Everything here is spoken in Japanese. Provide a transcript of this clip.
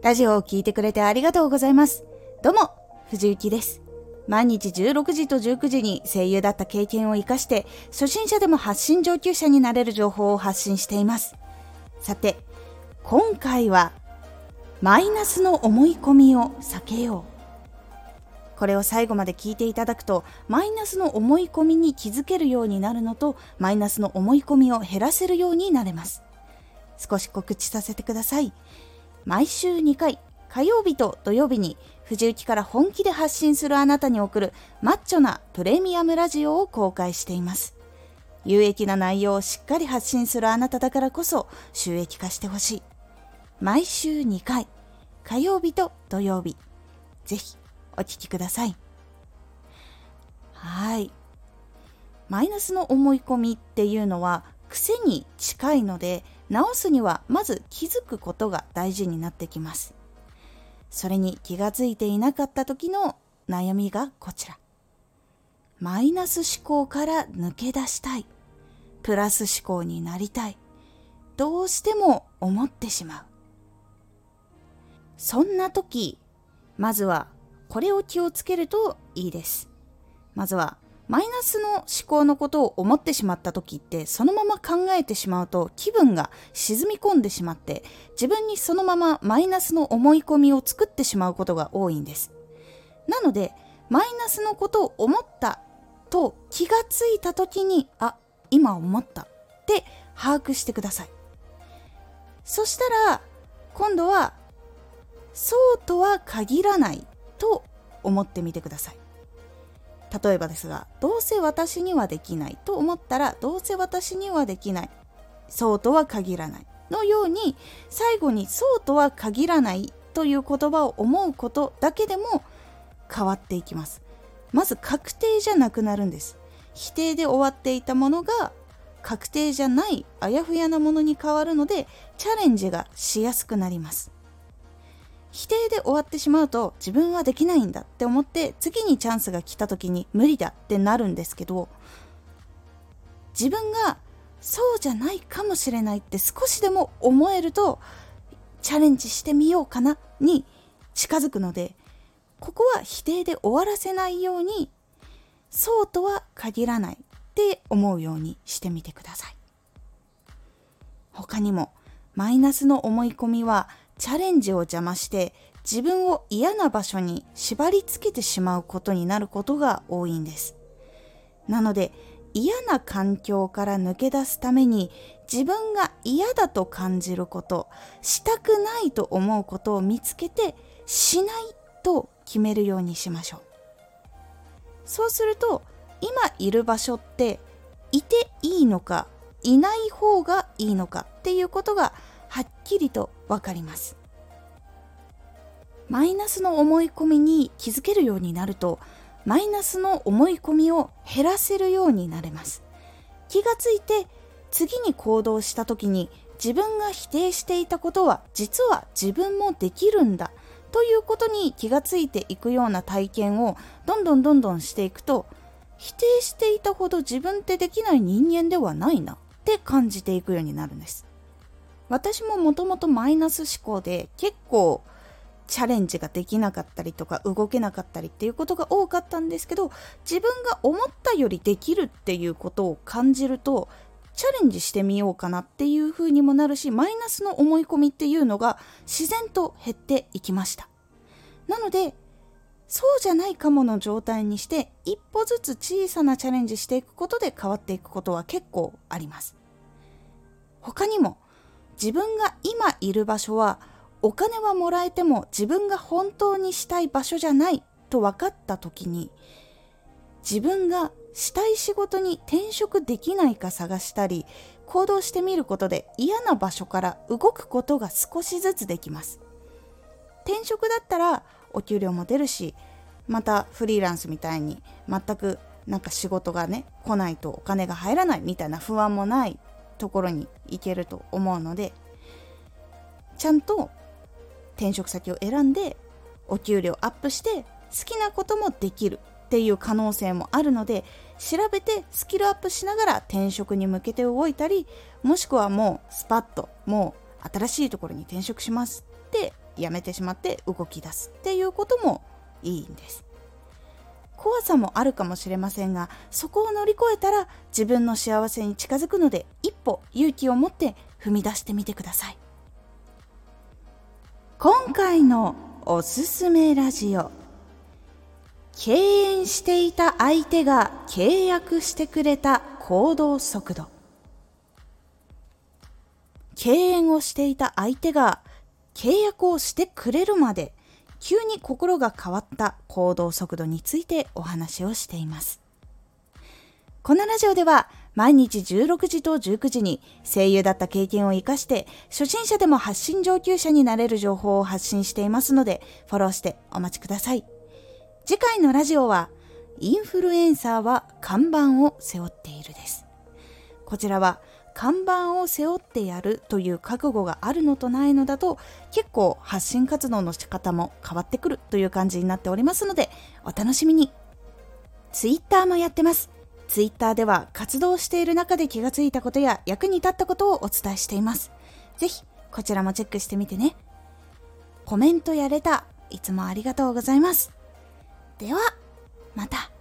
ラジオを聴いてくれてありがとうございます。どうも、藤幸です。毎日16時と19時に声優だった経験を活かして、初心者でも発信上級者になれる情報を発信しています。さて、今回は、マイナスの思い込みを避けよう。これを最後まで聞いていただくと、マイナスの思い込みに気づけるようになるのと、マイナスの思い込みを減らせるようになれます。少し告知させてください。毎週2回、火曜日と土曜日に、藤雪から本気で発信するあなたに送るマッチョなプレミアムラジオを公開しています。有益な内容をしっかり発信するあなただからこそ収益化してほしい。毎週2回、火曜日と土曜日。ぜひお聴きください。はい。マイナスの思い込みっていうのは癖に近いので直すにはまず気づくことが大事になってきます。それに気がついていなかった時の悩みがこちら。マイナス思考から抜け出したい。プラス思考になりたい。どうしても思ってしまう。そんな時まずはこれを気をつけるといいです。まずはマイナスの思考のことを思ってしまった時ってそのまま考えてしまうと気分が沈み込んでしまって自分にそのままマイナスの思い込みを作ってしまうことが多いんです。なのでマイナスのことを思ったと気がついた時にあ今思ったって把握してください。そしたら今度はそうとは限らないと思ってみてください。例えばですがどうせ私にはできないと思ったらどうせ私にはできない。そうとは限らない。のように最後にそうとは限らないという言葉を思うことだけでも変わっていきます。まず確定じゃなくなるんです。否定で終わっていたものが確定じゃないあやふやなものに変わるのでチャレンジがしやすくなります。否定で終わってしまうと自分はできないんだって思って次にチャンスが来た時に無理だってなるんですけど自分がそうじゃないかもしれないって少しでも思えるとチャレンジしてみようかなに近づくのでここは否定で終わらせないようにそうとは限らないって思うようにしてみてください。他にもマイナスの思い込みはチャレンジを邪魔して自分を嫌な場所に縛り付けてしまうことになることが多いんです。なので嫌な環境から抜け出すために自分が嫌だと感じることしたくないと思うことを見つけてしないと決めるようにしましょうそうすると今いる場所っていていいのかいない方がいいのかっていうことがはっきりと分かります。マイナスの思い込みに気づけるようになるとマイナスの思い込みを減らせるようになれます。気がついて次に行動した時に自分が否定していたことは実は自分もできるんだということに気がついていくような体験をどんどんどんどんしていくと否定していたほど自分ってできない人間ではないなって感じていくようになるんです。私ももともとマイナス思考で結構チャレンジができなかったりとか動けなかったりっていうことが多かったんですけど自分が思ったよりできるっていうことを感じるとチャレンジしてみようかなっていう風にもなるしマイナスの思い込みっていうのが自然と減っていきました。なのでそうじゃないかもの状態にして一歩ずつ小さなチャレンジしていくことで変わっていくことは結構あります。他にも自分が今いる場所はお金はもらえても自分が本当にしたい場所じゃないと分かった時に自分がしたい仕事に転職できないか探したり行動してみることで嫌な場所から動くことが少しずつできます。転職だったらお給料も出るしまたフリーランスみたいに全くなんか仕事がね来ないとお金が入らないみたいな不安もない。ところに行けると思うのでちゃんと転職先を選んでお給料アップして好きなこともできるっていう可能性もあるので調べてスキルアップしながら転職に向けて動いたりもしくはもうスパッともう新しいところに転職しますってやめてしまって動き出すっていうこともいいんです。怖さもあるかもしれませんがそこを乗り越えたら自分の幸せに近づくので一歩勇気を持って踏み出してみてください。今回のおすすめラジオ。敬遠していた相手が契約してくれた行動速度。敬遠をしていた相手が契約をしてくれるまで急に心が変わった行動速度についてお話をしています。このラジオでは毎日16時と19時に声優だった経験を活かして初心者でも発信上級者になれる情報を発信していますのでフォローしてお待ちください。次回のラジオはインフルエンサーは看板を背負っているです。こちらは看板を背負ってやるという覚悟があるのとないのだと結構発信活動の仕方も変わってくるという感じになっておりますのでお楽しみに。Twitter もやってます。Twitter では活動している中で気がついたことや役に立ったことをお伝えしています。ぜひこちらもチェックしてみてね。コメントやれたいつもありがとうございます。ではまた。